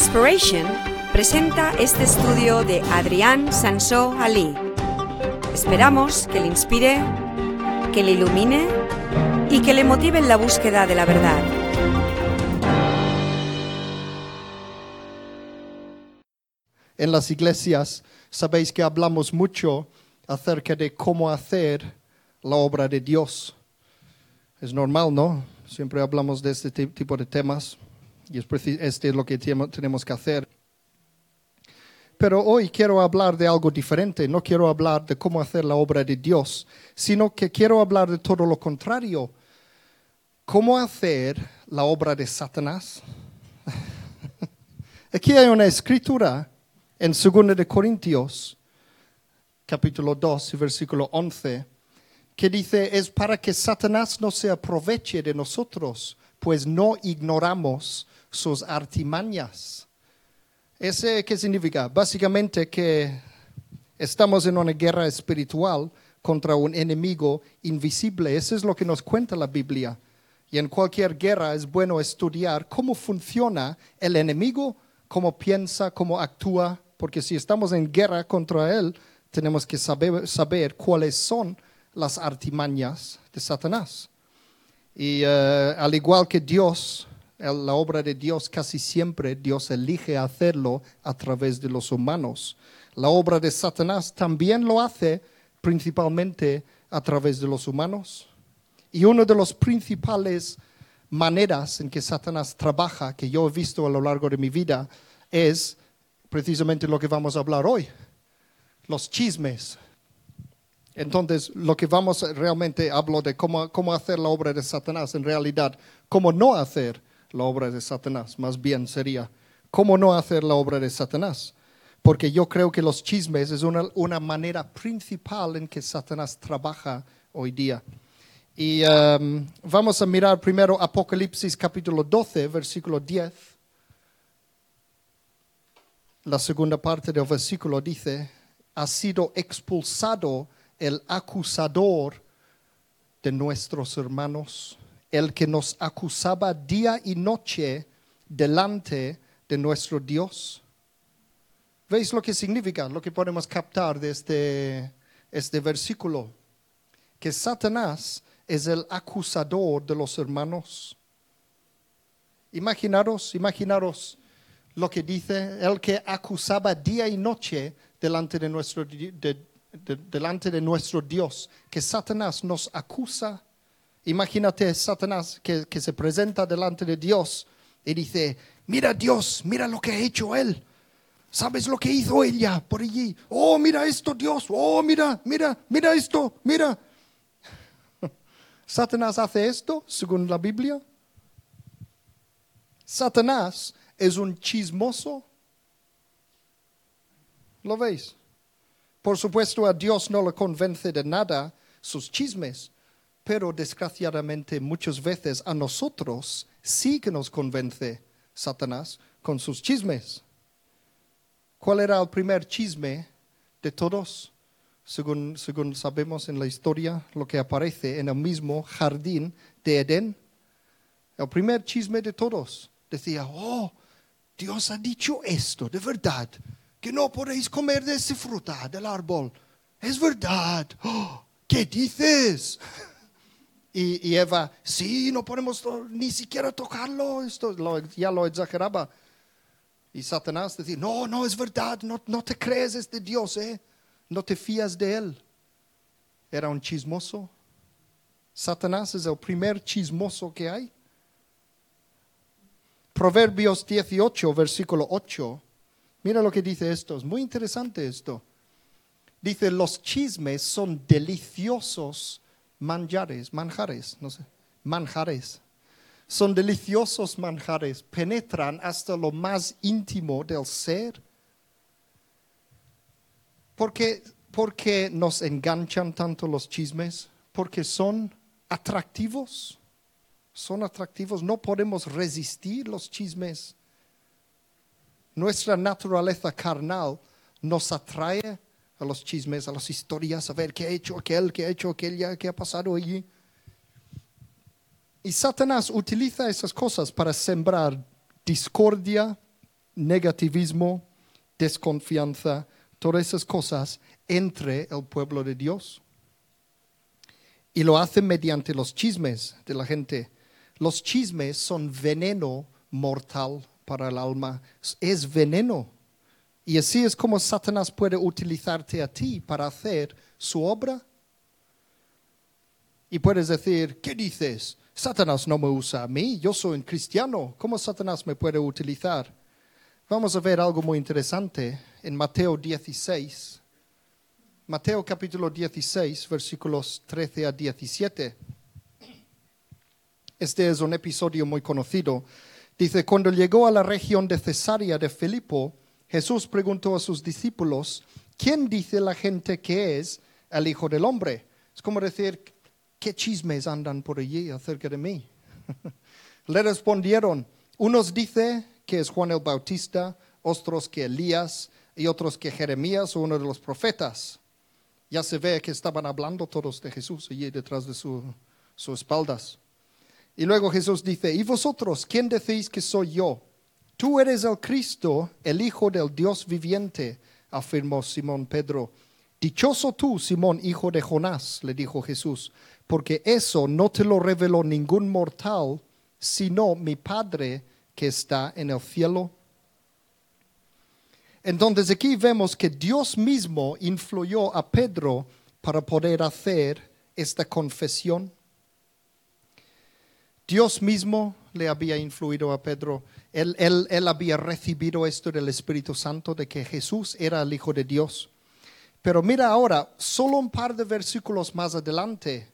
Inspiration presenta este estudio de Adrián Sansó Ali. Esperamos que le inspire, que le ilumine y que le motive en la búsqueda de la verdad. En las iglesias sabéis que hablamos mucho acerca de cómo hacer la obra de Dios. Es normal, ¿no? Siempre hablamos de este tipo de temas y es este es lo que tenemos que hacer. Pero hoy quiero hablar de algo diferente. No quiero hablar de cómo hacer la obra de Dios, sino que quiero hablar de todo lo contrario. ¿Cómo hacer la obra de Satanás? Aquí hay una escritura en 2 de Corintios, capítulo 2, versículo 11, que dice, es para que Satanás no se aproveche de nosotros, pues no ignoramos sus artimañas. ¿Ese qué significa? Básicamente que estamos en una guerra espiritual contra un enemigo invisible. Eso es lo que nos cuenta la Biblia. Y en cualquier guerra es bueno estudiar cómo funciona el enemigo, cómo piensa, cómo actúa, porque si estamos en guerra contra él, tenemos que saber, cuáles son las artimañas de Satanás. Y eh, al igual que Dios, la obra de Dios casi siempre Dios elige hacerlo a través de los humanos. La obra de Satanás también lo hace principalmente a través de los humanos. Y una de las principales maneras en que Satanás trabaja, que yo he visto a lo largo de mi vida, es precisamente lo que vamos a hablar hoy, los chismes. Entonces, lo que vamos realmente hablo de cómo, cómo hacer la obra de Satanás, en realidad, cómo no hacer la obra de Satanás, más bien sería, cómo no hacer la obra de Satanás. Porque yo creo que los chismes es una, una manera principal en que Satanás trabaja hoy día. Y um, vamos a mirar primero Apocalipsis capítulo 12, versículo 10 la segunda parte del versículo dice, ha sido expulsado el acusador de nuestros hermanos, el que nos acusaba día y noche delante de nuestro Dios. ¿Veis lo que significa, lo que podemos captar de este, este versículo? Que Satanás es el acusador de los hermanos. Imaginaros, imaginaros lo que dice, el que acusaba día y noche delante de nuestro, delante de nuestro Dios, que Satanás nos acusa. Imagínate Satanás que, que se presenta delante de Dios y dice, mira Dios, mira lo que ha hecho él. ¿Sabes lo que hizo ella por allí? Oh, mira esto, Dios. Oh, mira, mira, mira esto, mira. ¿Satanás hace esto según la Biblia? Satanás es un chismoso. ¿Lo veis? Por supuesto, a Dios no le convence de nada sus chismes, pero desgraciadamente muchas veces a nosotros sí que nos convence Satanás con sus chismes. ¿Cuál era el primer chisme de todos? Según, según sabemos en la historia, lo que aparece en el mismo jardín de Edén. El primer chisme de todos decía, oh, Dios ha dicho esto, de verdad, que no podéis comer de esa fruta del árbol. Es verdad. ¡Oh! ¿Qué dices? Y, Eva, sí, no podemos ni siquiera tocarlo. Esto ya lo exageraba. Y Satanás decía, no, no es verdad, no, no te crees este Dios, ¿eh? No te fías de él. Era un chismoso. Satanás es el primer chismoso que hay. Proverbios 18, versículo 8. Mira lo que dice esto, es muy interesante esto. Dice, los chismes son deliciosos manjares, manjares, no sé, manjares. Son deliciosos manjares, penetran hasta lo más íntimo del ser. ¿Por qué, nos enganchan tanto los chismes? Porque son atractivos son atractivos, no podemos resistir los chismes. Nuestra naturaleza carnal nos atrae a los chismes, a las historias, a ver qué ha hecho aquel, qué ha hecho aquella, qué ha pasado allí. Y Satanás utiliza esas cosas para sembrar discordia, negativismo, desconfianza, todas esas cosas entre el pueblo de Dios. Y lo hacen mediante los chismes de la gente. Los chismes son veneno mortal para el alma. Es veneno. Y así es como Satanás puede utilizarte a ti para hacer su obra. Y puedes decir, ¿qué dices? Satanás no me usa a mí, yo soy un cristiano. ¿Cómo Satanás me puede utilizar? Vamos a ver algo muy interesante en Mateo 16. Mateo capítulo 16, versículos 13 a 17. Este es un episodio muy conocido. Dice, cuando llegó a la región de Cesarea de Filipo, Jesús preguntó a sus discípulos, ¿quién dice la gente que es el Hijo del Hombre? Es como decir, ¿qué chismes andan por allí acerca de mí? Le respondieron, unos dicen que es Juan el Bautista, otros que Elías y otros que Jeremías o uno de los profetas. Ya se ve que estaban hablando todos de Jesús allí detrás de sus espaldas. Y luego Jesús dice, ¿y vosotros quién decís que soy yo? Tú eres el Cristo, el Hijo del Dios viviente, afirmó Simón Pedro. Dichoso tú, Simón, hijo de Jonás, le dijo Jesús, porque eso no te lo reveló ningún mortal, sino mi Padre que está en el cielo. Entonces aquí vemos que Dios mismo influyó a Pedro para poder hacer esta confesión. Dios mismo le había influido a Pedro. Él, había recibido esto del Espíritu Santo, de que Jesús era el Hijo de Dios. Pero mira ahora, solo un par de versículos más adelante,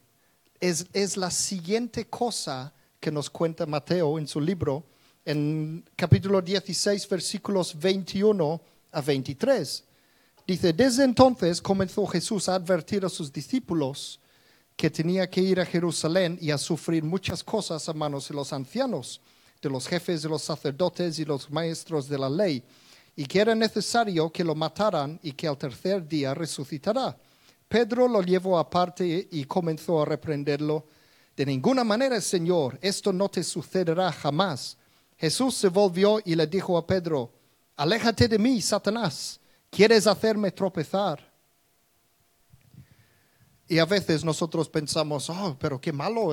es, es la siguiente cosa que nos cuenta Mateo en su libro, en capítulo 16, versículos 21 a 23. Dice, desde entonces comenzó Jesús a advertir a sus discípulos que tenía que ir a Jerusalén y a sufrir muchas cosas a manos de los ancianos, de los jefes de los sacerdotes y los maestros de la ley, y que era necesario que lo mataran y que al tercer día resucitará. Pedro lo llevó aparte y comenzó a reprenderlo. De ninguna manera, Señor, esto no te sucederá jamás. Jesús se volvió y le dijo a Pedro, Aléjate de mí, Satanás, ¿quieres hacerme tropezar? Y a veces nosotros pensamos, oh, pero qué malo,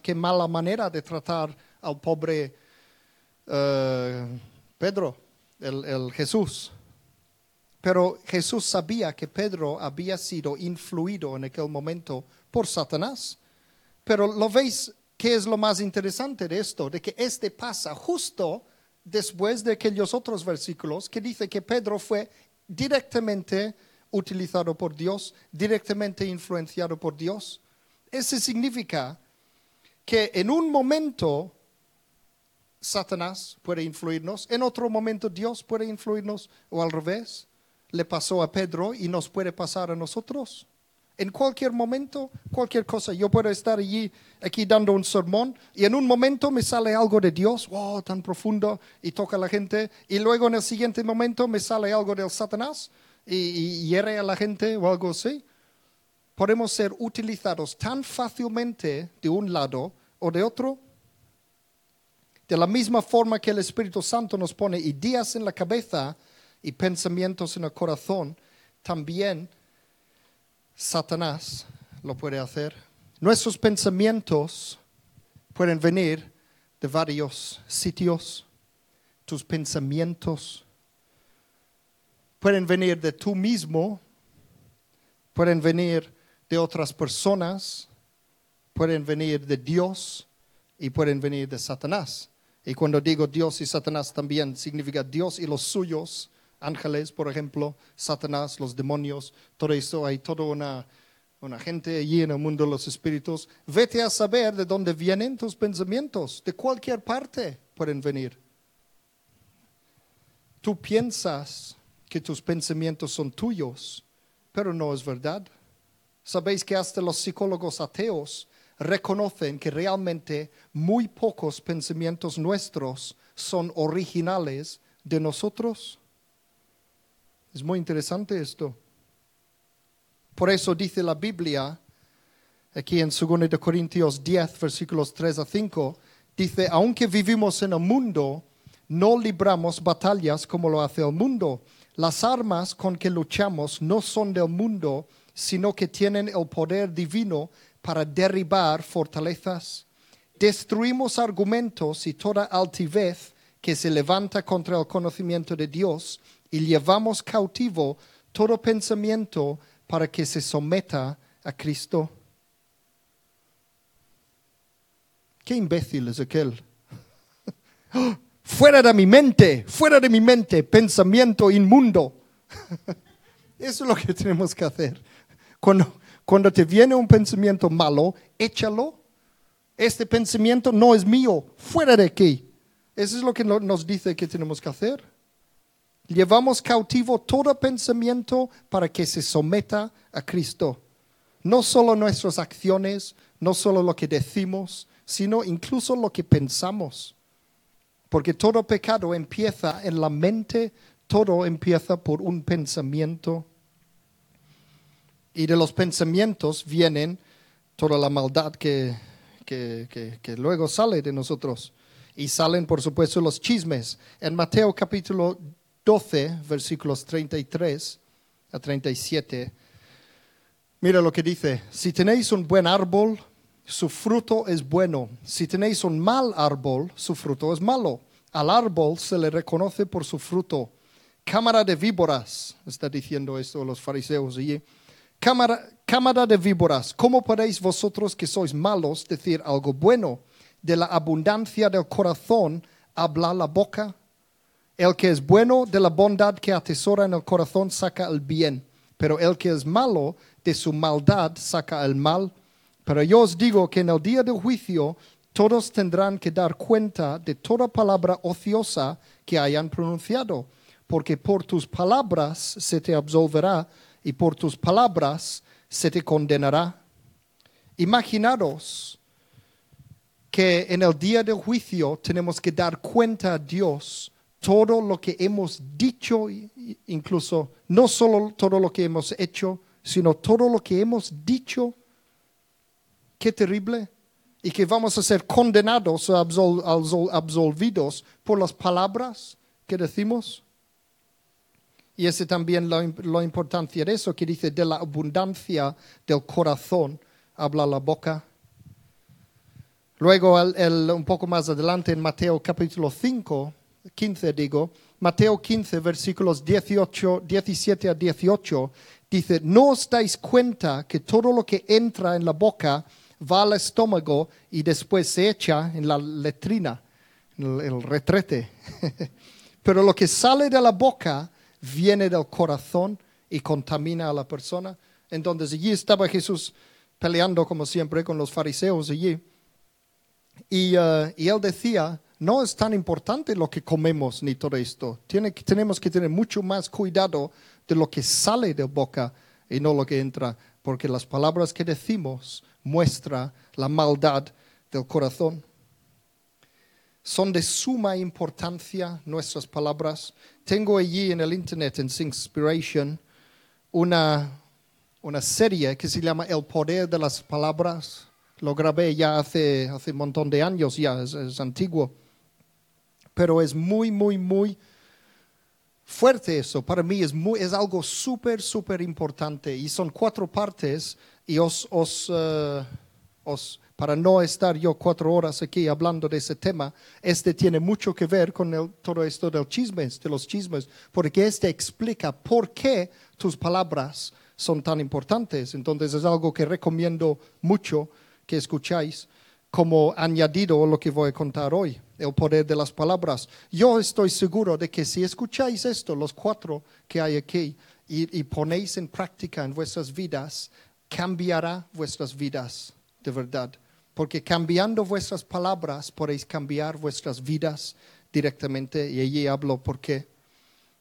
qué mala manera de tratar al pobre eh, Pedro, el, Jesús. Pero Jesús sabía que Pedro había sido influido en aquel momento por Satanás. Pero lo veis, ¿qué es lo más interesante de esto? De que este pasa justo después de aquellos otros versículos que dice que Pedro fue directamente utilizado por Dios, directamente influenciado por Dios. Eso significa que en un momento Satanás puede influirnos, en otro momento Dios puede influirnos, o al revés. Le pasó a Pedro y nos puede pasar a nosotros. En cualquier momento, cualquier cosa. Yo puedo estar allí, aquí dando un sermón, y en un momento me sale algo de Dios, wow, tan profundo, y toca a la gente, y luego en el siguiente momento me sale algo del Satanás, y, hiere a la gente o algo así, podemos ser utilizados tan fácilmente de un lado o de otro. De la misma forma que el Espíritu Santo nos pone ideas en la cabeza y pensamientos en el corazón, también Satanás lo puede hacer. Nuestros pensamientos pueden venir de varios sitios. Tus pensamientos pueden venir de tú mismo, pueden venir de otras personas, pueden venir de Dios y pueden venir de Satanás. Y cuando digo Dios y Satanás también significa Dios y los suyos, ángeles, por ejemplo, Satanás, los demonios, todo eso, hay toda una, gente allí en el mundo los espíritus. Vete a saber de dónde vienen tus pensamientos, de cualquier parte pueden venir. Tú piensas que tus pensamientos son tuyos, pero no es verdad. Sabéis que hasta los psicólogos ateos reconocen que realmente muy pocos pensamientos nuestros son originales de nosotros. Es muy interesante esto. Por eso dice la Biblia, aquí en 2 Corintios 10, versículos 3 a 5, dice, aunque vivimos en el mundo, no libramos batallas como lo hace el mundo. Las armas con que luchamos no son del mundo, sino que tienen el poder divino para derribar fortalezas. Destruimos argumentos y toda altivez que se levanta contra el conocimiento de Dios y llevamos cautivo todo pensamiento para que se someta a Cristo. Qué imbécil es aquel. fuera de mi mente, fuera de mi mente, pensamiento inmundo. Eso es lo que tenemos que hacer. Cuando, cuando te viene un pensamiento malo, échalo. Este pensamiento no es mío, fuera de aquí. Eso es lo que nos dice que tenemos que hacer. Llevamos cautivo todo pensamiento para que se someta a Cristo. No solo nuestras acciones, no solo lo que decimos, sino incluso lo que pensamos. Porque todo pecado empieza en la mente, todo empieza por un pensamiento. Y de los pensamientos vienen toda la maldad que, que, luego sale de nosotros. Y salen, por supuesto, los chismes. En Mateo capítulo 12, versículos 33 a 37, mira lo que dice. Si tenéis un buen árbol, su fruto es bueno. Si tenéis un mal árbol, su fruto es malo. Al árbol se le reconoce por su fruto. Cámara de víboras, está diciendo esto los fariseos allí. Cámara, de víboras, ¿cómo podéis vosotros que sois malos decir algo bueno? De la abundancia del corazón habla la boca. El que es bueno de la bondad que atesora en el corazón saca el bien, pero el que es malo de su maldad saca el mal pero yo os digo que en el día del juicio todos tendrán que dar cuenta de toda palabra ociosa que hayan pronunciado, porque por tus palabras se te absolverá y por tus palabras se te condenará. Imaginaros que en el día del juicio tenemos que dar cuenta a Dios todo lo que hemos dicho, incluso no solo todo lo que hemos hecho, sino todo lo que hemos dicho Qué terrible. Y que vamos a ser condenados o absolvidos por las palabras que decimos. Y ese también la, importancia de eso que dice, de la abundancia del corazón habla la boca. Luego, un poco más adelante, en Mateo capítulo 5, 15 digo, Mateo 15, versículos 18, 17 a 18, dice, no os dais cuenta que todo lo que entra en la boca va al estómago y después se echa en la letrina, en el, retrete. Pero lo que sale de la boca viene del corazón y contamina a la persona. Entonces allí estaba Jesús peleando como siempre con los fariseos allí. Y, y, él decía, no es tan importante lo que comemos ni todo esto. Tenemos que tener mucho más cuidado de lo que sale de boca y no lo que entra, porque las palabras que decimos muestra la maldad del corazón. Son de suma importancia nuestras palabras. Tengo allí en el internet, en Inspiration, una, una serie que se llama El poder de las palabras. Lo grabé ya hace, hace un montón de años, ya es, antiguo. Pero es muy, muy, muy fuerte eso. Para mí es, muy, es algo súper, súper importante. Y son cuatro partes y os, os, eh, os, para no estar yo cuatro horas aquí hablando de ese tema, este tiene mucho que ver con todo esto del chismes, de los chismes, porque este explica por qué tus palabras son tan importantes. Entonces es algo que recomiendo mucho que escucháis como añadido a lo que voy a contar hoy, el poder de las palabras. Yo estoy seguro de que si escucháis esto, los cuatro que hay aquí, y ponéis en práctica en vuestras vidas, cambiará vuestras vidas de verdad. Porque cambiando vuestras palabras podéis cambiar vuestras vidas directamente. Y allí hablo por qué.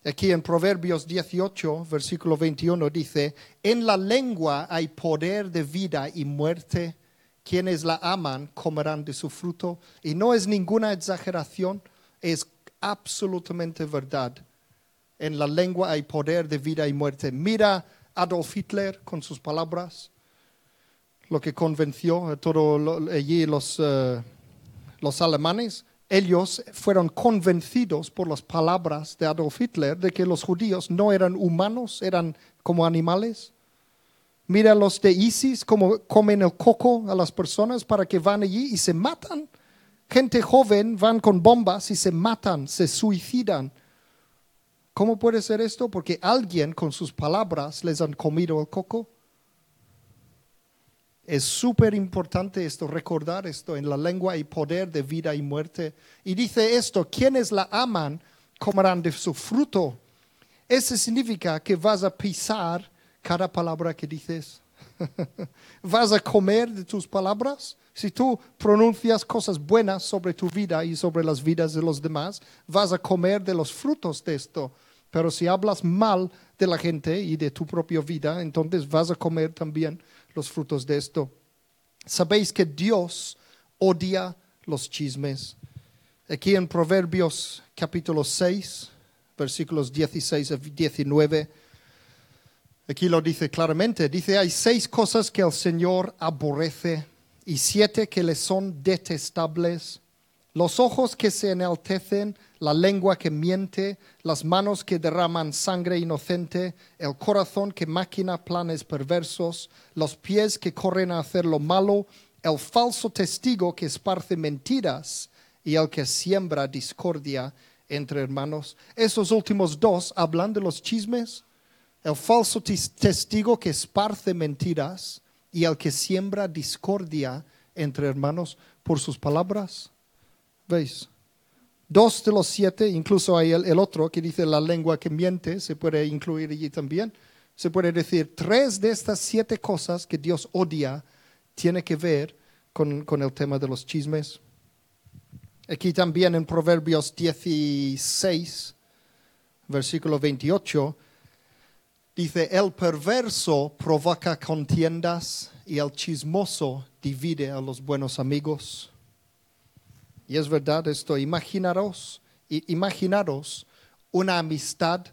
Aquí en Proverbios 18, versículo 21 dice, en la lengua hay poder de vida y muerte. Quienes la aman comerán de su fruto. Y no es ninguna exageración, es absolutamente verdad. En la lengua hay poder de vida y muerte. Mira Adolf Hitler con sus palabras, lo que convenció a todos allí los, eh, los alemanes. ellos fueron convencidos por las palabras de Adolf Hitler de que los judíos no eran humanos, eran como animales. Mira los de ISIS como comen el coco a las personas para que van allí y se matan. Gente joven van con bombas y se matan, se suicidan. ¿Cómo puede ser esto? Porque alguien con sus palabras les han comido el coco. Es súper importante esto, recordar esto. En la lengua hay poder de vida y muerte. Y dice esto, quienes la aman comerán de su fruto. Eso significa que vas a pisar cada palabra que dices. vas a comer de tus palabras. Si tú pronuncias cosas buenas sobre tu vida y sobre las vidas de los demás, vas a comer de los frutos de esto. Pero si hablas mal de la gente y de tu propia vida, entonces vas a comer también los frutos de esto. Sabéis que Dios odia los chismes. Aquí en Proverbios capítulo 6, versículos 16 a 19, aquí lo dice claramente, dice, hay seis cosas que el Señor aborrece y siete que le son detestables. Los ojos que se enaltecen, la lengua que miente, las manos que derraman sangre inocente, el corazón que maquina planes perversos, los pies que corren a hacer lo malo, el falso testigo que esparce mentiras y el que siembra discordia entre hermanos. Esos últimos dos hablan de los chismes, el falso testigo que esparce mentiras y el que siembra discordia entre hermanos por sus palabras. ¿Veis? Dos de los siete, incluso hay el, otro que dice la lengua que miente, se puede incluir allí también. Se puede decir, tres de estas siete cosas que Dios odia tiene que ver con, con el tema de los chismes. Aquí también en Proverbios 16, versículo 28, dice, el perverso provoca contiendas y el chismoso divide a los buenos amigos. Y es verdad esto, imaginaros, imaginaros una amistad.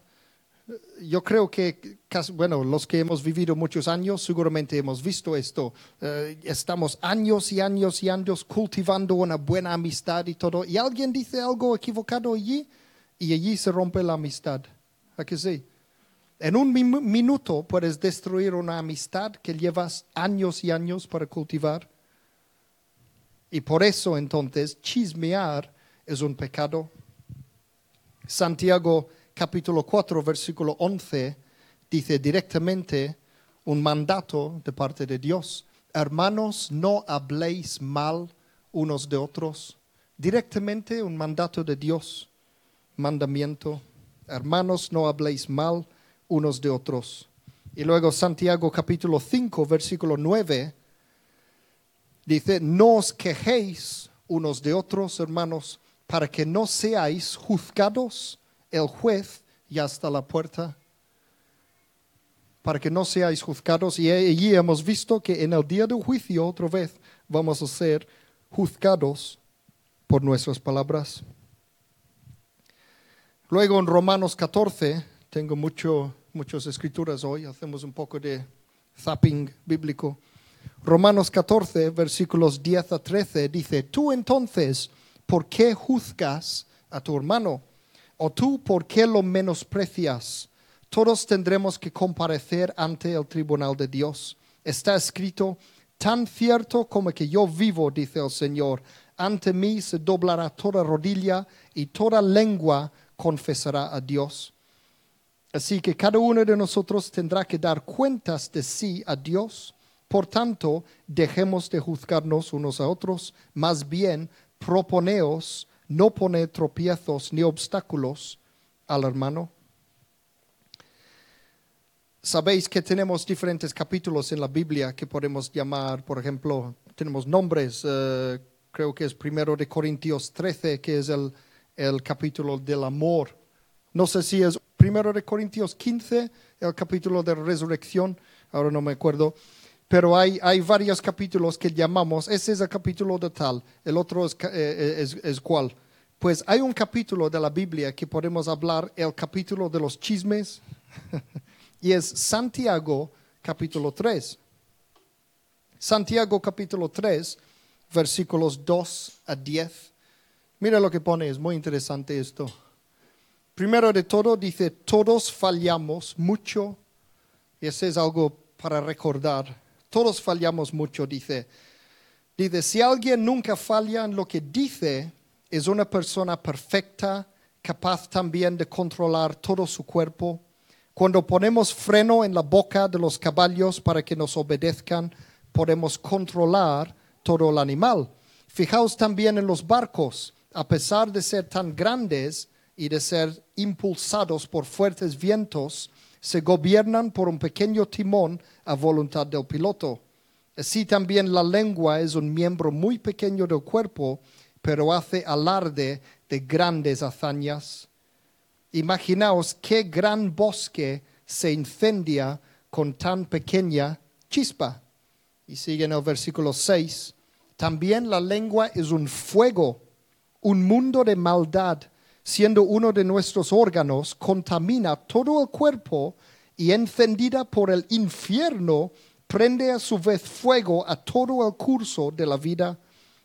Yo creo que, bueno, los que hemos vivido muchos años seguramente hemos visto esto. Eh, estamos años y años y años cultivando una buena amistad y todo. Y alguien dice algo equivocado allí y allí se rompe la amistad. ¿A que sí? En un minuto puedes destruir una amistad que llevas años y años para cultivar. Y por eso entonces chismear es un pecado. Santiago capítulo 4 versículo 11 dice directamente un mandato de parte de Dios. Hermanos, no habléis mal unos de otros. Directamente un mandato de Dios, mandamiento. Hermanos, no habléis mal unos de otros. Y luego Santiago capítulo 5 versículo 9 Dice, no os quejéis unos de otros, hermanos, para que no seáis juzgados. El juez ya está a la puerta. Para que no seáis juzgados. Y allí hemos visto que en el día del juicio, otra vez, vamos a ser juzgados por nuestras palabras. Luego en Romanos 14, tengo mucho, muchas escrituras hoy, hacemos un poco de zapping bíblico. Romanos 14, versículos 10 a 13 dice, tú entonces, ¿por qué juzgas a tu hermano? ¿O tú por qué lo menosprecias? Todos tendremos que comparecer ante el tribunal de Dios. Está escrito, tan cierto como que yo vivo, dice el Señor, ante mí se doblará toda rodilla y toda lengua confesará a Dios. Así que cada uno de nosotros tendrá que dar cuentas de sí a Dios por tanto, dejemos de juzgarnos unos a otros, más bien proponeos no poner tropiezos ni obstáculos al hermano. Sabéis que tenemos diferentes capítulos en la Biblia que podemos llamar, por ejemplo, tenemos nombres, eh, creo que es primero de Corintios 13, que es el, el capítulo del amor. No sé si es primero de Corintios 15, el capítulo de resurrección, ahora no me acuerdo pero hay, hay varios capítulos que llamamos, ese es el capítulo de tal, el otro es, eh, eh, es, es cuál. Pues hay un capítulo de la Biblia que podemos hablar, el capítulo de los chismes, y es Santiago capítulo 3. Santiago capítulo 3, versículos 2 a 10. Mira lo que pone, es muy interesante esto. Primero de todo dice, todos fallamos mucho, y eso es algo para recordar. Todos fallamos mucho, dice. Dice, si alguien nunca falla en lo que dice, es una persona perfecta, capaz también de controlar todo su cuerpo. Cuando ponemos freno en la boca de los caballos para que nos obedezcan, podemos controlar todo el animal. Fijaos también en los barcos, a pesar de ser tan grandes y de ser impulsados por fuertes vientos, se gobiernan por un pequeño timón a voluntad del piloto. Así también la lengua es un miembro muy pequeño del cuerpo, pero hace alarde de grandes hazañas. Imaginaos qué gran bosque se incendia con tan pequeña chispa. Y sigue en el versículo 6. También la lengua es un fuego, un mundo de maldad, siendo uno de nuestros órganos, contamina todo el cuerpo y encendida por el infierno, prende a su vez fuego a todo el curso de la vida.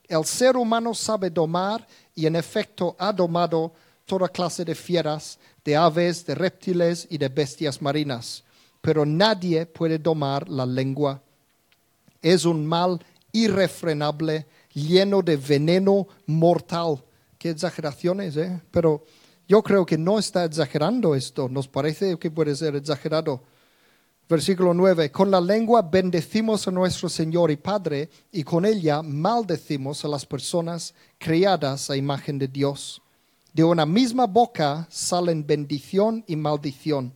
El ser humano sabe domar y en efecto ha domado toda clase de fieras, de aves, de reptiles y de bestias marinas. Pero nadie puede domar la lengua. Es un mal irrefrenable, lleno de veneno mortal. Qué exageraciones, ¿eh? Pero yo creo que no está exagerando esto. Nos parece que puede ser exagerado. Versículo 9, con la lengua bendecimos a nuestro Señor y Padre y con ella maldecimos a las personas creadas a imagen de Dios. De una misma boca salen bendición y maldición.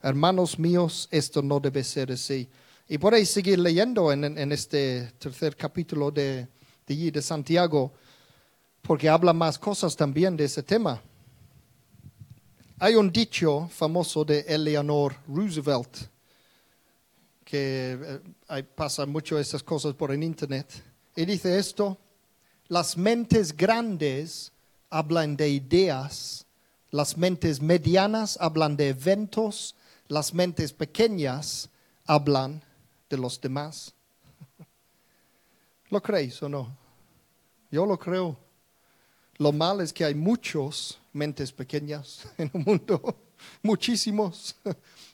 Hermanos míos, esto no debe ser así. Y podéis seguir leyendo en, este tercer capítulo de, de, de Santiago, porque habla más cosas también de ese tema. Hay un dicho famoso de Eleanor Roosevelt que eh, pasa mucho esas cosas por el internet. Y dice esto, las mentes grandes hablan de ideas, las mentes medianas hablan de eventos, las mentes pequeñas hablan de los demás. ¿Lo creéis o no? Yo lo creo. Lo malo es que hay muchos mentes pequeñas en el mundo, muchísimos.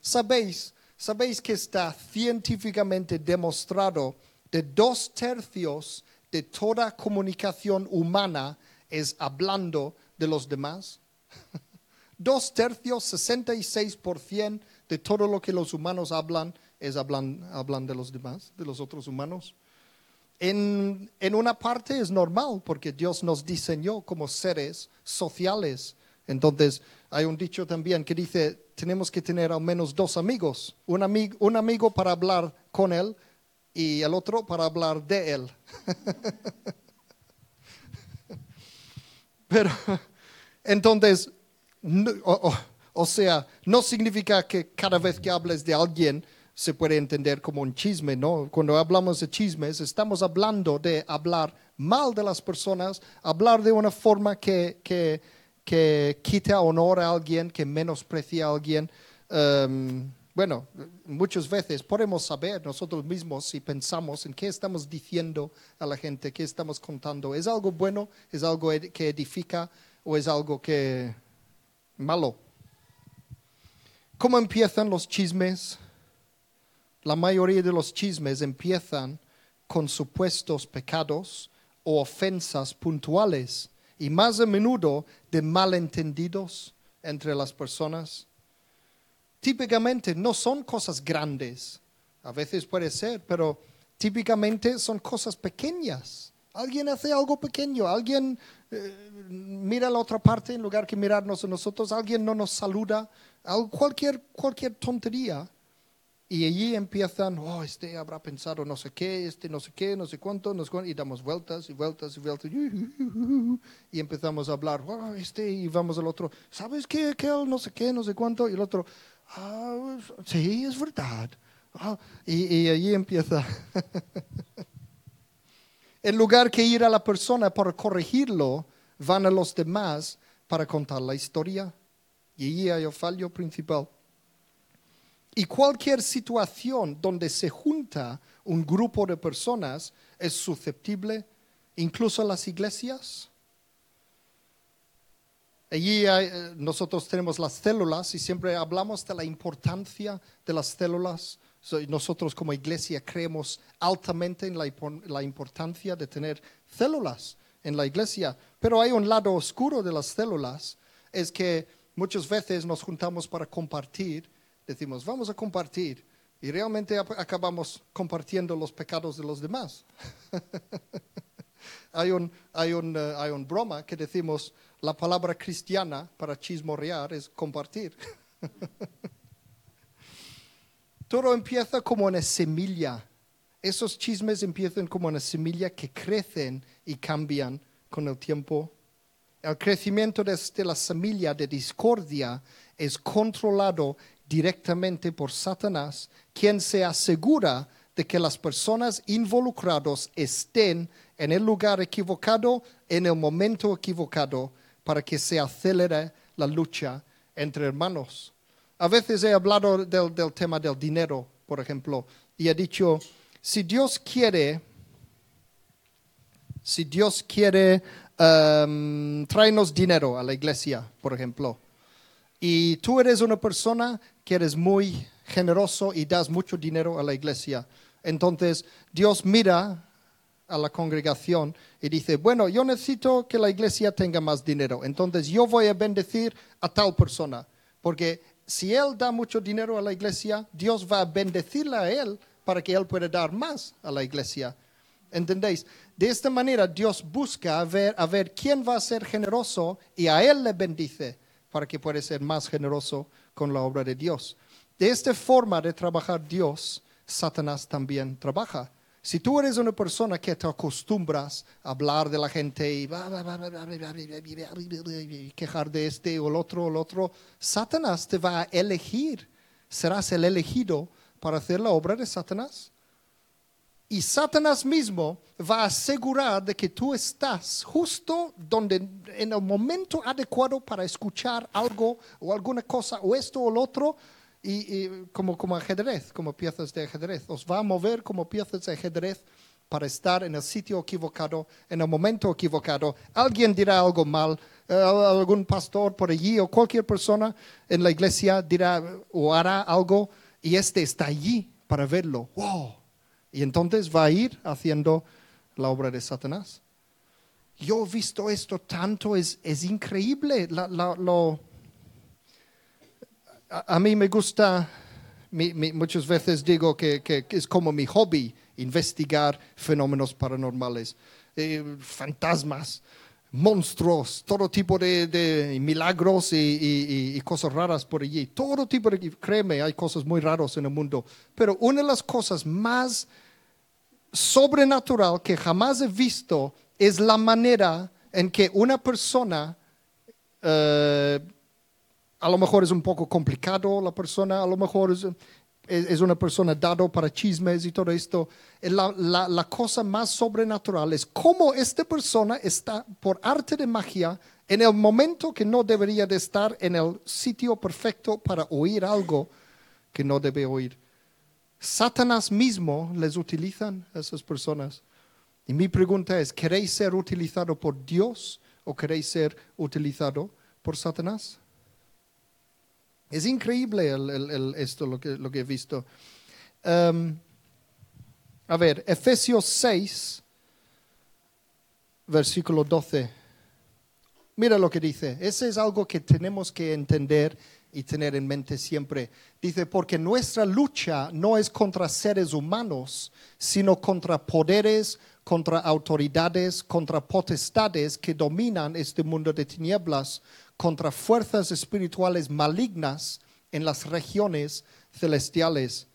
¿Sabéis? Sabéis que está científicamente demostrado de dos tercios de toda comunicación humana es hablando de los demás. Dos tercios, 66% de todo lo que los humanos hablan es hablan, hablan de los demás, de los otros humanos. En, en, una parte es normal porque Dios nos diseñó como seres sociales. Entonces, hay un dicho también que dice, tenemos que tener al menos dos amigos, un, amigo, un amigo para hablar con él y el otro para hablar de él. Pero, entonces, o, sea, no significa que cada vez que hables de alguien se puede entender como un chisme, ¿no? Cuando hablamos de chismes, estamos hablando de hablar mal de las personas, hablar de una forma que, que que quita honor a alguien, que menosprecia a alguien. Em, bueno, muchas veces podemos saber nosotros mismos si pensamos en qué estamos diciendo a la gente, qué estamos contando. ¿Es algo bueno? ¿Es algo que edifica? ¿O es algo que malo? ¿Cómo empiezan los chismes? La mayoría de los chismes empiezan con supuestos pecados o ofensas puntuales y más a menudo de malentendidos entre las personas. Típicamente no son cosas grandes, a veces puede ser, pero típicamente son cosas pequeñas. Alguien hace algo pequeño, alguien eh, mira a la otra parte en lugar que mirarnos a nosotros, alguien no nos saluda, cualquier, cualquier tontería. Y allí empiezan, oh, este habrá pensado no sé qué, este no sé qué, no sé cuánto, no sé cuánto, y damos vueltas y vueltas y vueltas. Y empezamos a hablar, oh, este, y vamos al otro, ¿sabes qué? Aquel, no sé qué, no sé cuánto, y el otro, ah, sí, es verdad. Ah, y, y allí empieza. en lugar que ir a la persona para corregirlo, van a los demás para contar la historia. Y allí hay el fallo principal. Y cualquier situación donde se junta un grupo de personas es susceptible, incluso las iglesias. Allí eh, nosotros tenemos las células y siempre hablamos de la importancia de las células. So, nosotros como iglesia creemos altamente en la importancia de tener células en la iglesia. Pero hay un lado oscuro de las células, es que muchas veces nos juntamos para compartir, decimos, vamos a compartir, y realmente acabamos compartiendo los pecados de los demás. hay un, hay, un, eh, hay un broma que decimos, la palabra cristiana para chismorrear es compartir. Todo empieza como una semilla. Esos chismes empiezan como una semilla que crecen y cambian con el tiempo. El crecimiento de, de la semilla de discordia es controlado directamente por Satanás, quien se asegura de que las personas involucradas estén en el lugar equivocado, en el momento equivocado, para que se acelere la lucha entre hermanos. A veces he hablado del, del tema del dinero, por ejemplo, y he dicho, si Dios quiere, si Dios quiere um, traernos dinero a la iglesia, por ejemplo, y tú eres una persona que eres muy generoso y das mucho dinero a la iglesia, entonces Dios mira a la congregación y dice, bueno, yo necesito que la iglesia tenga más dinero, entonces yo voy a bendecir a tal persona, porque si él da mucho dinero a la iglesia, Dios va a bendecirla a él para que él pueda dar más a la iglesia. ¿Entendéis? De esta manera Dios busca a ver, a ver quién va a ser generoso y a él le bendice para que pueda ser más generoso con la obra de Dios. De esta forma de trabajar Dios, Satanás también trabaja. Si tú eres una persona que te acostumbras a hablar de la gente y quejar de este o el otro o el otro, Satanás te va a elegir. Serás el elegido para hacer la obra de Satanás. Y Satanás mismo va a asegurar de que tú estás justo donde en el momento adecuado para escuchar algo o alguna cosa o esto o lo otro y, como, como ajedrez, como piezas de ajedrez. Os va a mover como piezas de ajedrez para estar en el sitio equivocado, en el momento equivocado. Alguien dirá algo mal, eh, algún pastor por allí o cualquier persona en la iglesia dirá o hará algo y este está allí para verlo. ¡Wow! Y entonces va a ir haciendo la obra de Satanás. Yo he visto esto tanto, es, es increíble. Lo, a, a mí me gusta, muchas veces digo que, que- es como mi hobby, investigar fenómenos paranormales, eh, fantasmas, monstruos, todo tipo de, de milagros y- y cosas raras por allí. Todo tipo de, créeme, hay cosas muy raras en el mundo. Pero una de las cosas más sobrenatural que jamás he visto es la manera en que una persona, eh, a lo mejor es un poco complicado la persona, a lo mejor es, una persona dado para chismes y todo esto. La, la- la cosa más sobrenatural es cómo esta persona está por arte de magia en el momento que no debería de estar en el sitio perfecto para oír algo que no debe oír. Satanás mismo les utilizan a esas personas. Y mi pregunta es, ¿queréis ser utilizado por Dios o queréis ser utilizado por Satanás? Es increíble esto, lo que, lo que he visto. Um, a ver, Efesios 6, versículo 12. Mira lo que dice. Ese es algo que tenemos que entender y tener en mente siempre. Dice, porque nuestra lucha no es contra seres humanos, sino contra poderes, contra autoridades, contra potestades que dominan este mundo de tinieblas, contra fuerzas espirituales malignas en las regiones celestiales.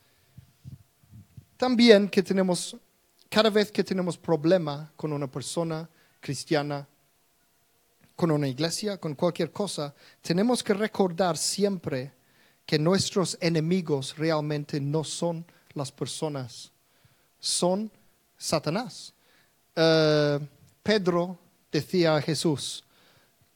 También que tenemos, cada vez que tenemos problema con una persona cristiana, con una iglesia, con cualquier cosa, tenemos que recordar siempre que nuestros enemigos realmente no son las personas, son Satanás. Eh, Pedro decía a Jesús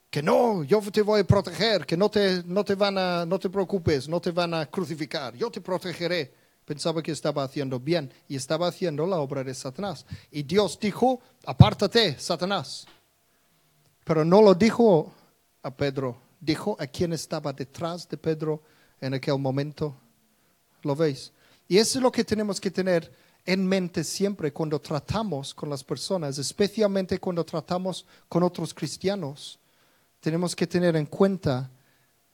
que no, yo te voy a proteger, que no te, no te van a, no te preocupes, no te van a crucificar, yo te protegeré. Pensaba que estaba haciendo bien y estaba haciendo la obra de Satanás. Y Dios dijo, apártate, Satanás pero no lo dijo a Pedro. Dijo a quien estaba detrás de Pedro en aquel momento. ¿Lo veis? Y eso es lo que tenemos que tener en mente siempre cuando tratamos con las personas, especialmente cuando tratamos con otros cristianos. Tenemos que tener en cuenta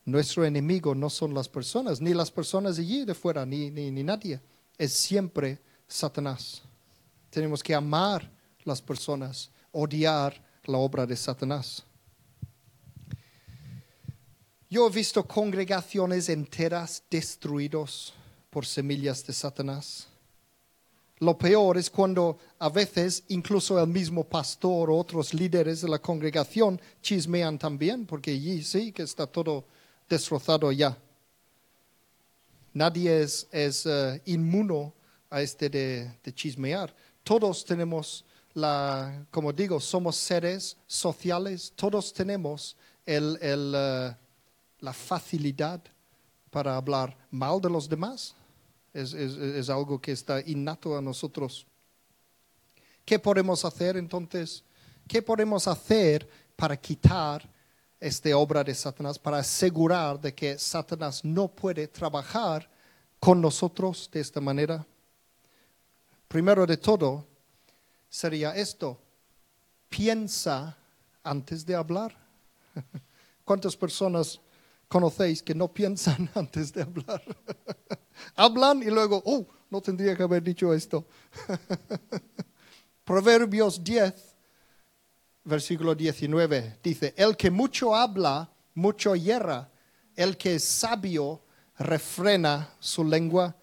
nuestro enemigo no son las personas, ni las personas allí de fuera, ni, ni, ni nadie. Es siempre Satanás. Tenemos que amar las personas, odiar la obra de Satanás. Yo he visto congregaciones enteras destruidos por semillas de Satanás. Lo peor es cuando a veces incluso el mismo pastor o otros líderes de la congregación chismean también, porque allí sí que está todo destrozado ya. Nadie es, es uh, inmuno a este de, chismear. Todos tenemos la, como digo, somos seres sociales, todos tenemos el, el, uh, la facilidad para hablar mal de los demás es, es, es, algo que está innato a nosotros. ¿Qué podemos hacer entonces? ¿Qué podemos hacer para quitar esta obra de Satanás, para asegurar de que Satanás no puede trabajar con nosotros de esta manera? Primero de todo, sería esto. Piensa antes de hablar. ¿Cuántas personas conocéis que no piensan antes de hablar. Hablan y luego, oh, no tendría que haber dicho esto. Proverbios 10, versículo 19, dice, el que mucho habla, mucho hierra. El que es sabio, refrena su lengua.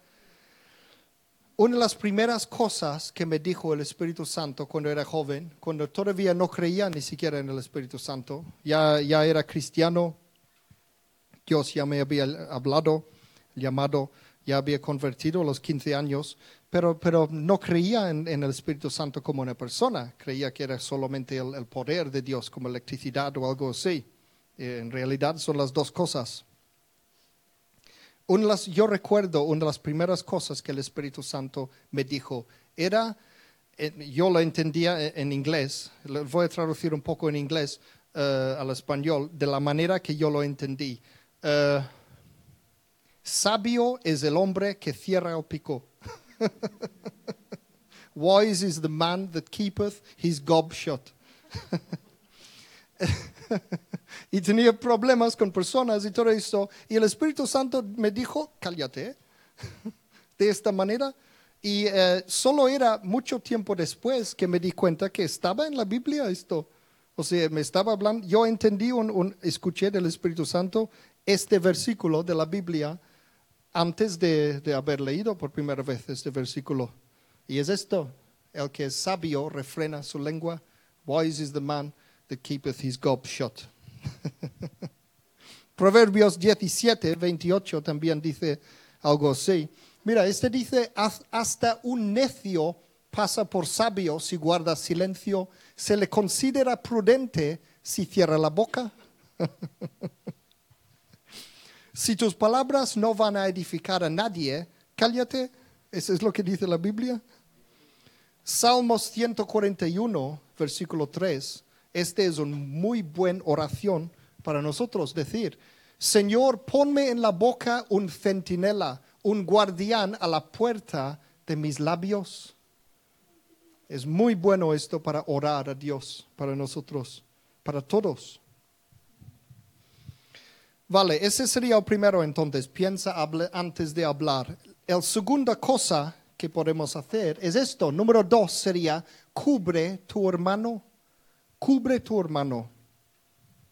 Una de las primeras cosas que me dijo el Espíritu Santo cuando era joven, cuando todavía no creía ni siquiera en el Espíritu Santo, ya, era cristiano, Dios ya me había hablado, llamado, ya había convertido a los 15 años, pero, no creía en, el Espíritu Santo como una persona, creía que era solamente el, el poder de Dios, como electricidad o algo así. Eh, en realidad son las dos cosas. Las, yo recuerdo una de las primeras cosas que el Espíritu Santo me dijo, era, eh, yo lo entendía en, en inglés, lo voy a traducir un poco en inglés uh, al español, de la manera que yo lo entendí. Uh, sabio es el hombre que cierra el pico. Wise is the man that keepeth his gob shut. y tenía problemas con personas y todo esto. Y el Espíritu Santo me dijo, cállate, de esta manera. Y uh, solo era mucho tiempo después que me di cuenta que estaba en la Biblia esto. O sea, me estaba hablando, yo entendí, un, un, escuché del Espíritu Santo este versículo de la Biblia antes de, de, haber leído por primera vez este versículo. Y es esto, el que es sabio refrena su lengua. Wise is the man that keepeth his gob shut. Proverbios 17, 28 también dice algo así. Mira, este dice, hasta un necio pasa por sabio si guarda silencio, se le considera prudente si cierra la boca. Si tus palabras no van a edificar a nadie, cállate. Eso es lo que dice la Biblia. Salmos 141, versículo 3. Este es una muy buena oración para nosotros. Decir, Señor, ponme en la boca un centinela, un guardián a la puerta de mis labios. Es muy bueno esto para orar a Dios, para nosotros, para todos. Vale, ese sería el primero entonces, piensa antes de hablar. La segunda cosa que podemos hacer es esto. Número dos sería, cubre tu hermano, cubre tu hermano.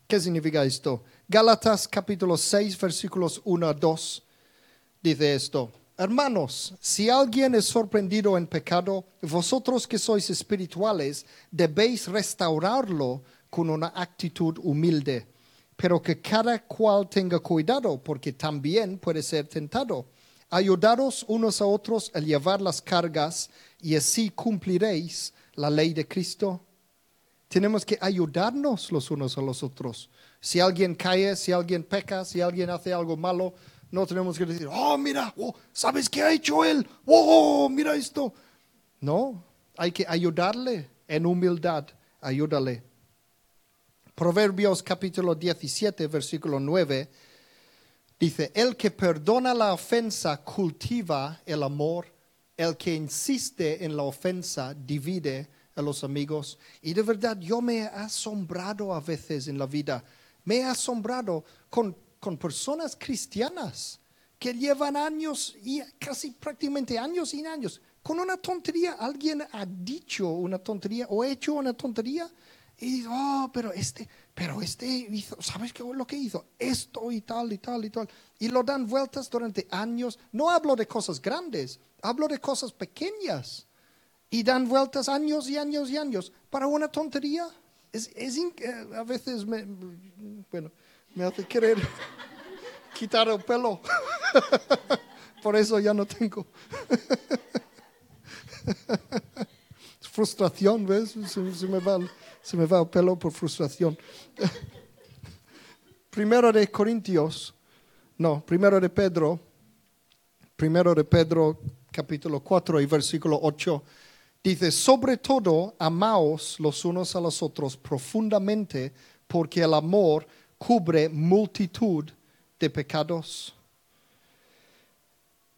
¿Qué significa esto? Gálatas capítulo 6 versículos 1 a 2 dice esto. Hermanos, si alguien es sorprendido en pecado, vosotros que sois espirituales, debéis restaurarlo con una actitud humilde pero que cada cual tenga cuidado, porque también puede ser tentado. Ayudaros unos a otros a llevar las cargas y así cumpliréis la ley de Cristo. Tenemos que ayudarnos los unos a los otros. Si alguien cae, si alguien peca, si alguien hace algo malo, no tenemos que decir, oh, mira, oh, ¿sabes qué ha hecho él? Oh, mira esto. No, hay que ayudarle en humildad, ayúdale Proverbios capítulo 17, versículo 9, dice, el que perdona la ofensa cultiva el amor, el que insiste en la ofensa divide a los amigos. Y de verdad yo me he asombrado a veces en la vida, me he asombrado con, con personas cristianas que llevan años y casi prácticamente años y años. Con una tontería, alguien ha dicho una tontería o hecho una tontería y dice, oh, pero este, pero este hizo, ¿sabes qué lo que hizo? Esto y tal y tal y tal. Y lo dan vueltas durante años. No hablo de cosas grandes, hablo de cosas pequeñas. Y dan vueltas años y años y años para una tontería. Es, es eh, a veces me, bueno, me hace querer quitar el pelo. Por eso ya no tengo. Frustración, ¿ves? Se, me va, se me va el pelo por frustración. Primero de Corintios, no, primero de Pedro, primero de Pedro capítulo 4 y versículo 8, dice, sobre todo amaos los unos a los otros profundamente, porque el amor cubre multitud de pecados.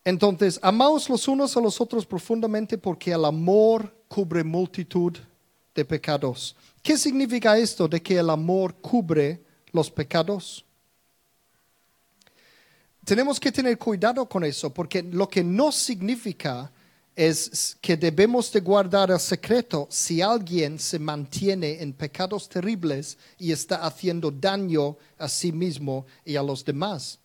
Entonces, amaos los unos a los otros profundamente porque el amor cubre multitud de pecados. ¿Qué significa esto de que el amor cubre los pecados? Tenemos que tener cuidado con eso porque lo que no significa es que debemos de guardar el secreto si alguien se mantiene en pecados terribles y está haciendo daño a sí mismo y a los demás.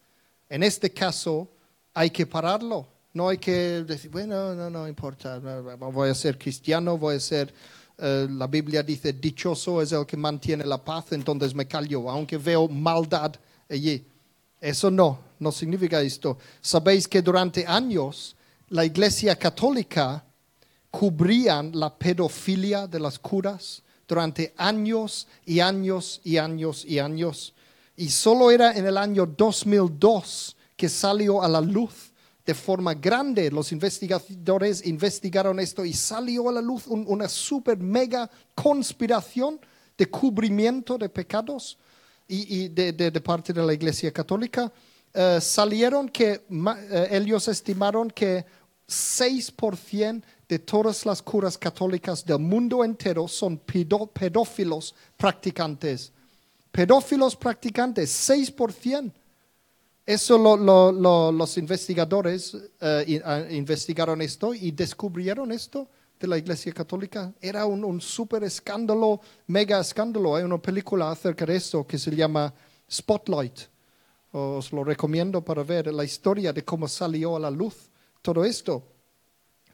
En este caso hay que pararlo. No hay que decir, bueno, no, no importa, voy a ser cristiano, voy a ser, eh, la Biblia dice, dichoso es el que mantiene la paz, entonces me callo, aunque veo maldad allí. Eso no, no significa esto. Sabéis que durante años la Iglesia Católica cubrían la pedofilia de las curas durante años y años y años y años. Y solo era en el año 2002 que salió a la luz de forma grande. Los investigadores investigaron esto y salió a la luz una super mega conspiración de cubrimiento de pecados y, de, parte de la Iglesia Católica. Eh, salieron que eh, ellos estimaron que 6% de todas las curas católicas del mundo entero son pedófilos practicantes. Pedófilos practicantes, 6%. Eso los investigadores eh, ah, investigaron esto y descubrieron esto de la Iglesia Católica. Era un, un súper escándalo, mega escándalo. Hay una película acerca de esto que se llama Spotlight. Os lo recomiendo para ver la historia de cómo salió a la luz todo esto.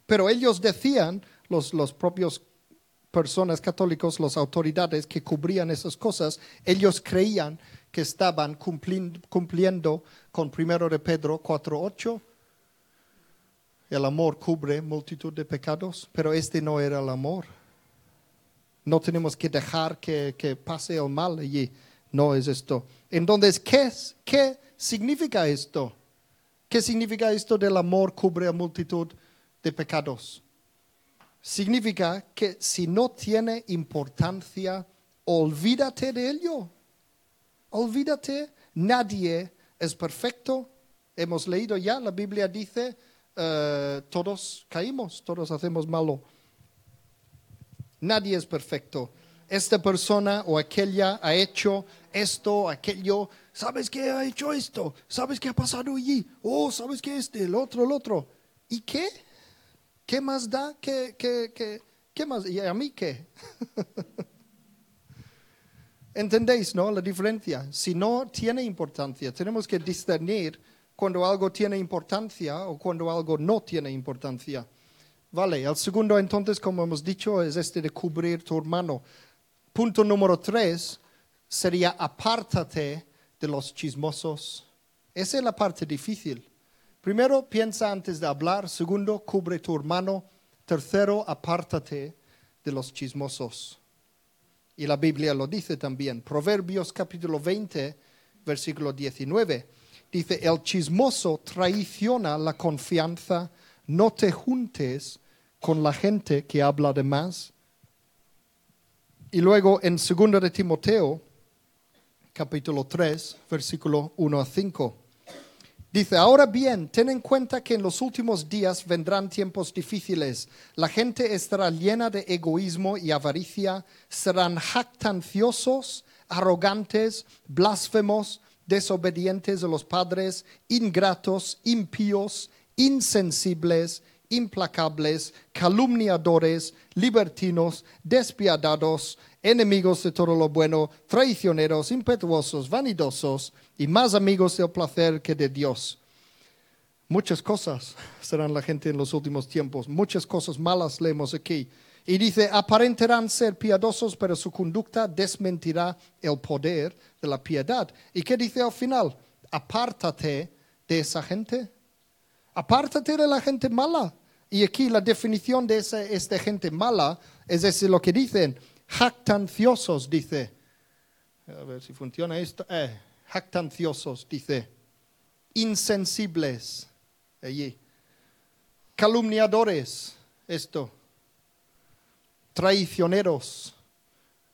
Pero ellos decían, los, los propios personas católicos, las autoridades que cubrían esas cosas, ellos creían que estaban cumpliendo, cumpliendo con primero de Pedro 4.8. El amor cubre multitud de pecados, pero este no era el amor. No tenemos que dejar que, que pase el mal allí. No es esto. Entonces, ¿qué, ¿qué significa esto? ¿Qué significa esto del amor cubre a multitud de pecados? Significa que si no tiene importancia, olvídate de ello. Olvídate, nadie es perfecto. Hemos leído ya, la Biblia dice, eh, todos caímos, todos hacemos malo. Nadie es perfecto. Esta persona o aquella ha hecho esto, aquello, ¿sabes qué ha hecho esto? ¿Sabes qué ha pasado allí? Oh, ¿sabes qué este, el otro, el otro? ¿Y qué? ¿Qué más da? ¿Qué, qué, qué, qué más? ¿Y a mí qué? ¿Entendéis, no? La diferencia. Si no tiene importancia, tenemos que discernir cuando algo tiene importancia o cuando algo no tiene importancia. Vale, el segundo entonces, como hemos dicho, es este de cubrir tu hermano. Punto número tres sería apártate de los chismosos. Esa es la parte difícil. Primero, piensa antes de hablar. Segundo, cubre tu hermano. Tercero, apártate de los chismosos. Y la Biblia lo dice también. Proverbios capítulo 20, versículo 19. Dice, el chismoso traiciona la confianza. No te juntes con la gente que habla de más. Y luego en segundo de Timoteo capítulo 3, versículo 1 a 5. Dice, ahora bien, ten en cuenta que en los últimos días vendrán tiempos difíciles. La gente estará llena de egoísmo y avaricia, serán jactanciosos, arrogantes, blasfemos, desobedientes a los padres, ingratos, impíos, insensibles, implacables, calumniadores, libertinos, despiadados, enemigos de todo lo bueno, traicioneros, impetuosos, vanidosos y más amigos del placer que de Dios. Muchas cosas serán la gente en los últimos tiempos, muchas cosas malas leemos aquí. Y dice, aparentarán ser piadosos, pero su conducta desmentirá el poder de la piedad. ¿Y qué dice al final? Apártate de esa gente. Apártate de la gente mala. Y aquí la definición de esa, esta gente mala es decir, lo que dicen, jactanciosos, dice. A ver si funciona esto. Eh, jactanciosos, dice. Insensibles, allí. Calumniadores, esto. Traicioneros.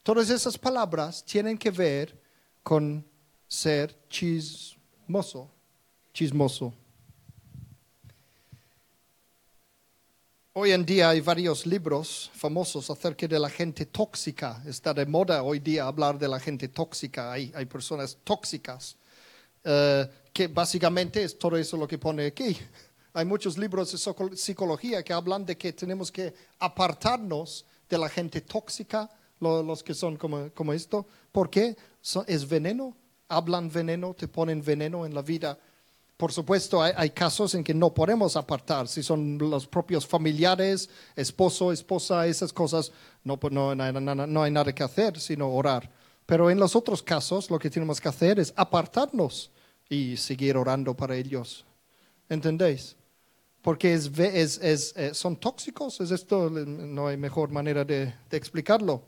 Todas esas palabras tienen que ver con ser chismoso, chismoso. Hoy en día hay varios libros famosos acerca de la gente tóxica. Está de moda hoy día hablar de la gente tóxica. Hay, hay personas tóxicas, eh, que básicamente es todo eso lo que pone aquí. Hay muchos libros de psicología que hablan de que tenemos que apartarnos de la gente tóxica, los que son como, como esto. ¿Por qué? es veneno. Hablan veneno, te ponen veneno en la vida por supuesto, hay, casos en que no podemos apartar, si son los propios familiares, esposo, esposa, esas cosas, no, pues no, hay nada que hacer sino orar. Pero en los otros casos, lo que tenemos que hacer es apartarnos y seguir orando para ellos. ¿Entendéis? Porque eh, son tóxicos, es esto, no hay mejor manera de explicarlo.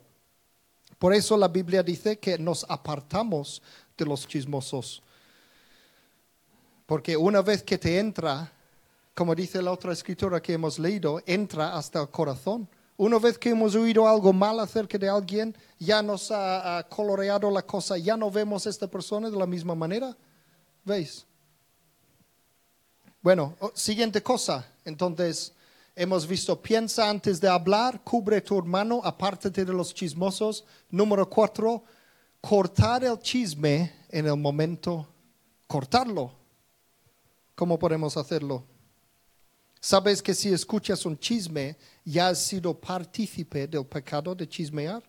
Por eso la Biblia dice que nos apartamos de los chismosos porque una vez que te entra, como dice la otra escritura que hemos leído, entra hasta el corazón. Una vez que hemos oído algo mal acerca de alguien, ya nos ha, coloreado la cosa, ya no vemos a esta persona de la misma manera. ¿Veis? Bueno, siguiente cosa. Entonces, hemos visto, piensa antes de hablar, cubre tu hermano, apártate de los chismosos. Número cuatro, cortar el chisme en el momento, cortarlo. ¿Cómo podemos hacerlo? ¿Sabes que si escuchas un chisme, ya has sido partícipe del pecado de chismear?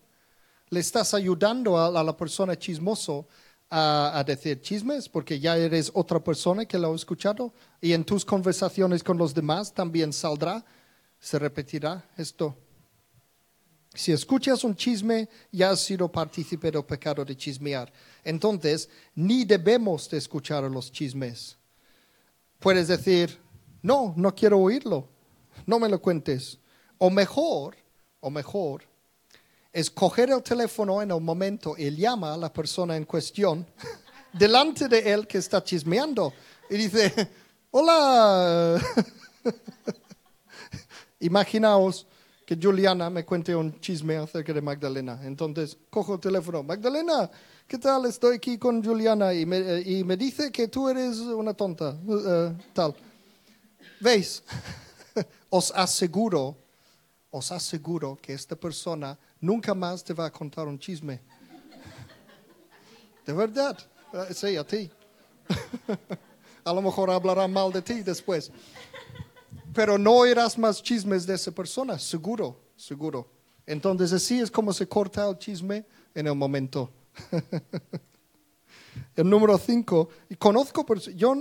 Le estás ayudando a, la persona chismoso a, decir chismes porque ya eres otra persona que lo ha escuchado y en tus conversaciones con los demás también saldrá, se repetirá esto. Si escuchas un chisme, ya has sido partícipe del pecado de chismear. Entonces, ni debemos de escuchar los chismes Puedes decir, no, no quiero oírlo, no me lo cuentes. O mejor, o mejor, es coger el teléfono en el momento y llama a la persona en cuestión delante de él que está chismeando y dice, hola. Imaginaos que Juliana me cuente un chisme acerca de Magdalena. Entonces, cojo el teléfono, Magdalena, ¿qué tal? Estoy aquí con Juliana y me, eh, y me dice que tú eres una tonta, uh, tal. ¿Veis? os aseguro, os aseguro que esta persona nunca más te va a contar un chisme. De verdad, uh, sí, a ti. a lo mejor hablará mal de ti después. Pero no oirás más chismes de esa persona, seguro, seguro. Entonces así es como se corta el chisme en el momento. el número cinco, y conozco, yo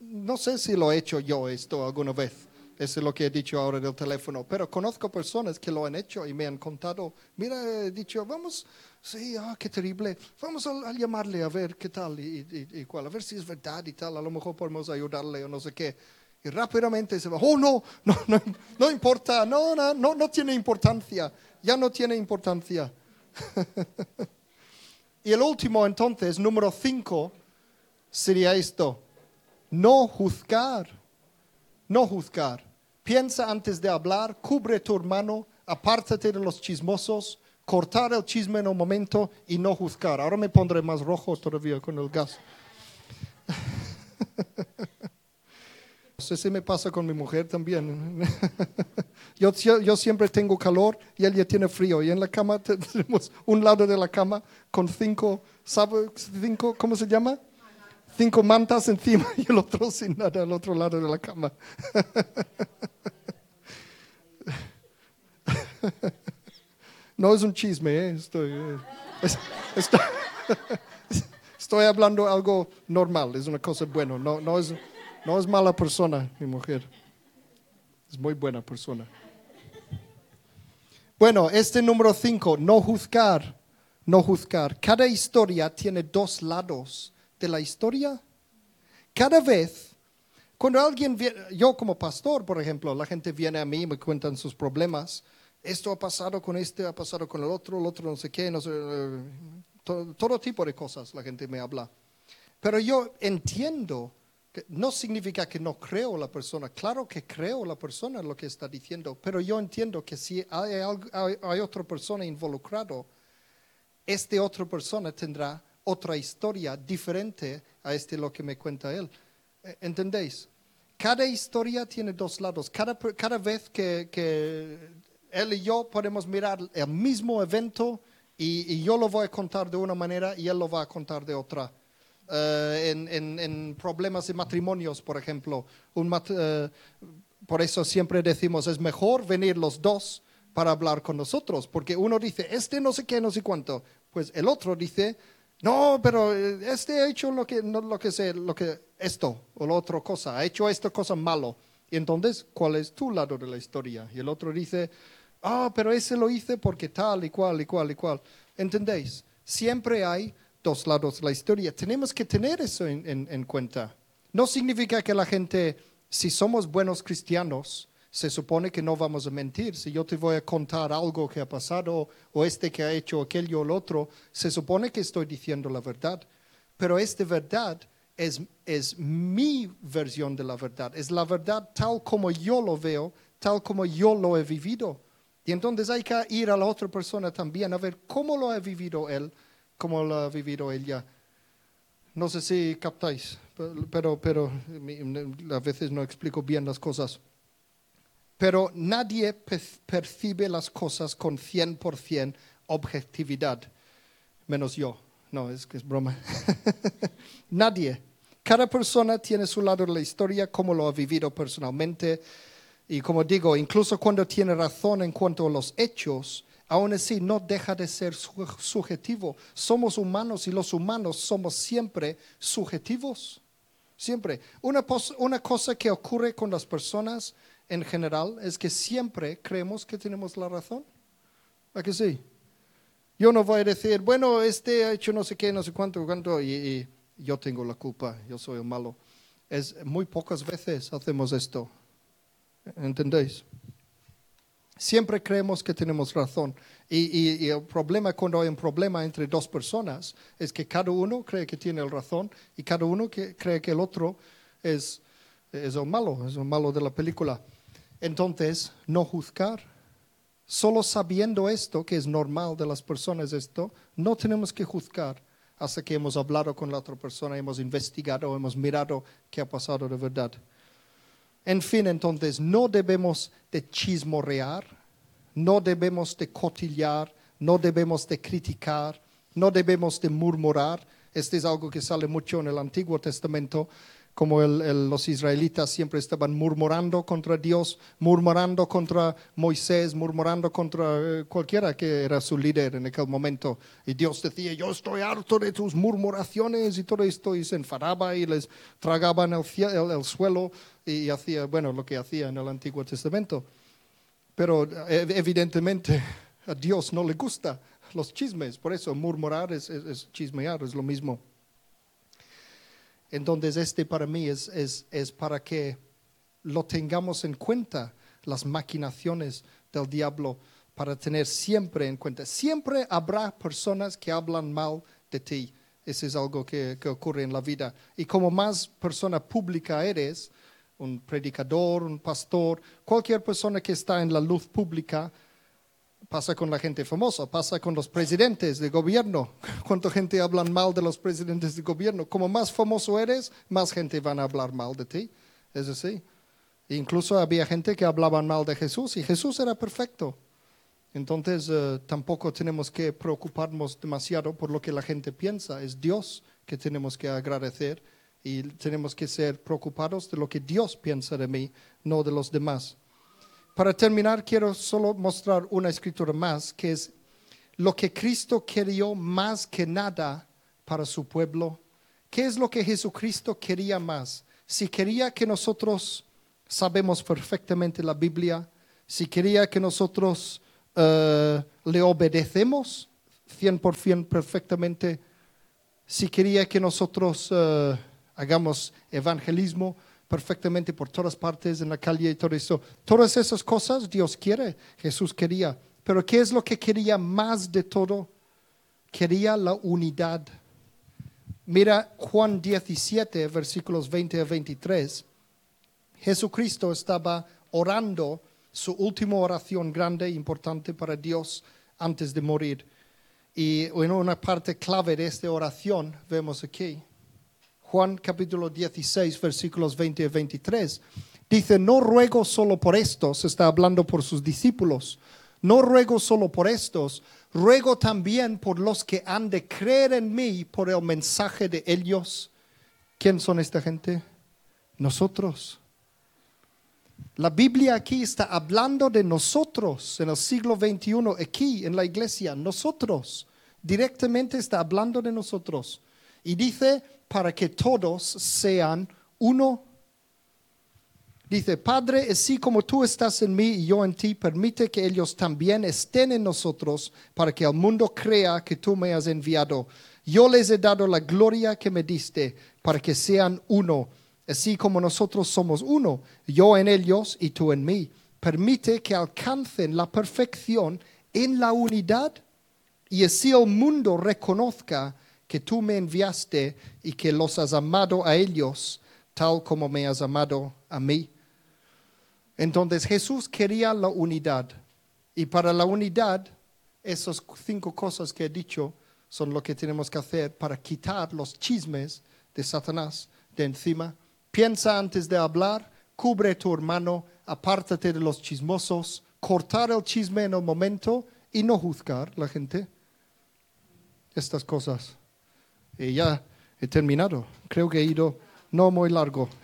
no sé si lo he hecho yo esto alguna vez, eso es lo que he dicho ahora del teléfono, pero conozco personas que lo han hecho y me han contado, mira, he dicho, vamos, sí, ah, qué terrible, vamos a, llamarle a ver qué tal y, cuál, a ver si es verdad y tal, a lo mejor podemos ayudarle o no sé qué. Y rápidamente se va, oh no, no, no, no importa, no, no, no, no tiene importancia, ya no tiene importancia. Y el último entonces, número cinco, sería esto. No juzgar. No juzgar. Piensa antes de hablar, cubre tu hermano, apártate de los chismosos, cortar el chisme en un momento y no juzgar. Ahora me pondré más rojo todavía con el gas. Si me pasa con mi mujer también. Yo, yo, siempre tengo calor y ella tiene frío. Y en la cama tenemos un lado de la cama con cinco. Cinco, ¿cómo se llama? Cinco mantas encima y el otro sin nada al otro lado de la cama. No es un chisme, ¿eh? estoy, eh, estoy, hablando algo normal, es una cosa buena. No, no, es, no es mala persona mi mujer, es muy buena persona. Bueno, este número cinco, no juzgar, no juzgar. Cada historia tiene dos lados de la historia. Cada vez, cuando alguien viene, yo como pastor, por ejemplo, la gente viene a mí y me cuentan sus problemas esto ha pasado con este, ha pasado con el otro, el otro no sé qué, no sé, eh, todo, tipo de cosas la gente me habla. Pero yo entiendo no significa que no creo la persona, claro que creo la persona lo que está diciendo, pero yo entiendo que si hay, otra persona involucrado, esta otra persona tendrá otra historia diferente a este lo que me cuenta él. Eh, ¿Entendéis? Cada historia tiene dos lados. Cada, cada vez que, que él y yo podemos mirar el mismo evento y, yo lo voy a contar de una manera y él lo va a contar de otra. Eh, en, problemas de matrimonios, por ejemplo, eh, por eso siempre decimos, es mejor venir los dos para hablar con nosotros, porque uno dice, este no sé qué, no sé cuánto, pues el otro dice, no, pero eh, este ha hecho lo que, no, lo que sé, lo que esto o la otra cosa, ha hecho esta cosa malo. Y entonces, ¿cuál es tu lado de la historia? Y el otro dice, ah, pero ese lo hice porque tal y cual y cual y cual. ¿Entendéis? Siempre hay dos lados de la historia. Tenemos que tener eso en, cuenta. No significa que la gente, si somos buenos cristianos, se supone que no vamos a mentir. Si yo te voy a contar algo que ha pasado o este que ha hecho aquello o el otro, se supone que estoy diciendo la verdad. Pero esta verdad es, es mi versión de la verdad. Es la verdad tal como yo lo veo, tal como yo lo he vivido. Y entonces hay que ir a la otra persona también a ver cómo lo ha vivido él, cómo lo ha vivido ella. No sé si captáis, pero, pero a veces no explico bien las cosas. Pero nadie percibe las cosas con 100% objetividad, menos yo. No, es que es broma. nadie. Cada persona tiene su lado de la historia, cómo lo ha vivido personalmente, y como digo, incluso cuando tiene razón en cuanto a los hechos, aún así no deja de ser subjetivo. Somos humanos y los humanos somos siempre subjetivos. Siempre. Una, cosa que ocurre con las personas en general es que siempre creemos que tenemos la razón. ¿A que sí? Yo no voy a decir, bueno, este ha hecho no sé qué, no sé cuánto, cuánto, y, y yo tengo la culpa, yo soy el malo. Es muy pocas veces hacemos esto. ¿Entendéis? Siempre creemos que tenemos razón. Y, el problema cuando hay un problema entre dos personas es que cada uno cree que tiene la razón y cada uno cree que el otro es, es el malo, es el malo de la película. Entonces, no juzgar. Solo sabiendo esto, que es normal de las personas esto, no tenemos que juzgar hasta que hemos hablado con la otra persona, hemos investigado, hemos mirado qué ha pasado de verdad. En fin, entonces, no debemos de chismorrear, no debemos de cotillar, no debemos de criticar, no debemos de murmurar. Este es algo que sale mucho en el Antiguo Testamento como los israelitas siempre estaban murmurando contra Dios, murmurando contra Moisés, murmurando contra eh, cualquiera que era su líder en aquel momento. Y Dios decía, yo estoy harto de tus murmuraciones y todo esto, y se enfadaba y les tragaban el, el suelo y hacía, bueno, lo que hacía en el Antiguo Testamento. Pero eh, evidentemente a Dios no le gusta los chismes, por eso murmurar es chismear, es lo mismo. Entonces, este para mí es, es, para que lo tengamos en cuenta, las maquinaciones del diablo, para tener siempre en cuenta. Siempre habrá personas que hablan mal de ti. Eso es algo que, que ocurre en la vida. Y como más persona pública eres, un predicador, un pastor, cualquier persona que está en la luz pública, Pasa con la gente famosa, pasa con los presidentes de gobierno. ¿Cuánta gente hablan mal de los presidentes de gobierno? Como más famoso eres, más gente van a hablar mal de ti. Es así. Incluso había gente que hablaba mal de Jesús y Jesús era perfecto. Entonces eh, tampoco tenemos que preocuparnos demasiado por lo que la gente piensa. Es Dios que tenemos que agradecer y tenemos que ser preocupados de lo que Dios piensa de mí, no de los demás. Para terminar, quiero solo mostrar una escritura más, que es lo que Cristo quería más que nada para su pueblo. ¿Qué es lo que Jesucristo quería más? Si quería que nosotros sabemos perfectamente la Biblia, si quería que nosotros uh, le obedecemos 100% perfectamente, si quería que nosotros uh, hagamos evangelismo perfectamente por todas partes en la calle y todo eso, todas esas cosas Dios quiere, Jesús quería. Pero ¿qué es lo que quería más de todo? Quería la unidad. Mira Juan 17, versículos 20 a 23. Jesucristo estaba orando su última oración grande e importante para Dios antes de morir. Y en una parte clave de esta oración vemos aquí, Juan capítulo 16, versículos 20 y 23, dice, no ruego solo por estos, está hablando por sus discípulos, no ruego solo por estos, ruego también por los que han de creer en mí por el mensaje de ellos. ¿Quién son esta gente? Nosotros. La Biblia aquí está hablando de nosotros en el siglo XXI, aquí en la iglesia, nosotros. Directamente está hablando de nosotros. Y dice, para que todos sean uno. Dice, Padre, así como tú estás en mí y yo en ti, permite que ellos también estén en nosotros para que el mundo crea que tú me has enviado. Yo les he dado la gloria que me diste para que sean uno así como nosotros somos uno, yo en ellos y tú en mí. Permite que alcancen la perfección en la unidad y así el mundo reconozca que tú me enviaste y que los has amado a ellos tal como me has amado a mí. Entonces Jesús quería la unidad y para la unidad esas cinco cosas que he dicho son lo que tenemos que hacer para quitar los chismes de Satanás de encima Piensa antes de hablar, cubre tu hermano, apártate de los chismosos, cortar el chisme en el momento y no juzgar la gente. Estas cosas. Y ya he terminado. Creo que he ido no muy largo.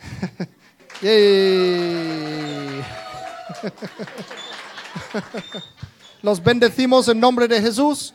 Los bendecimos en nombre de Jesús.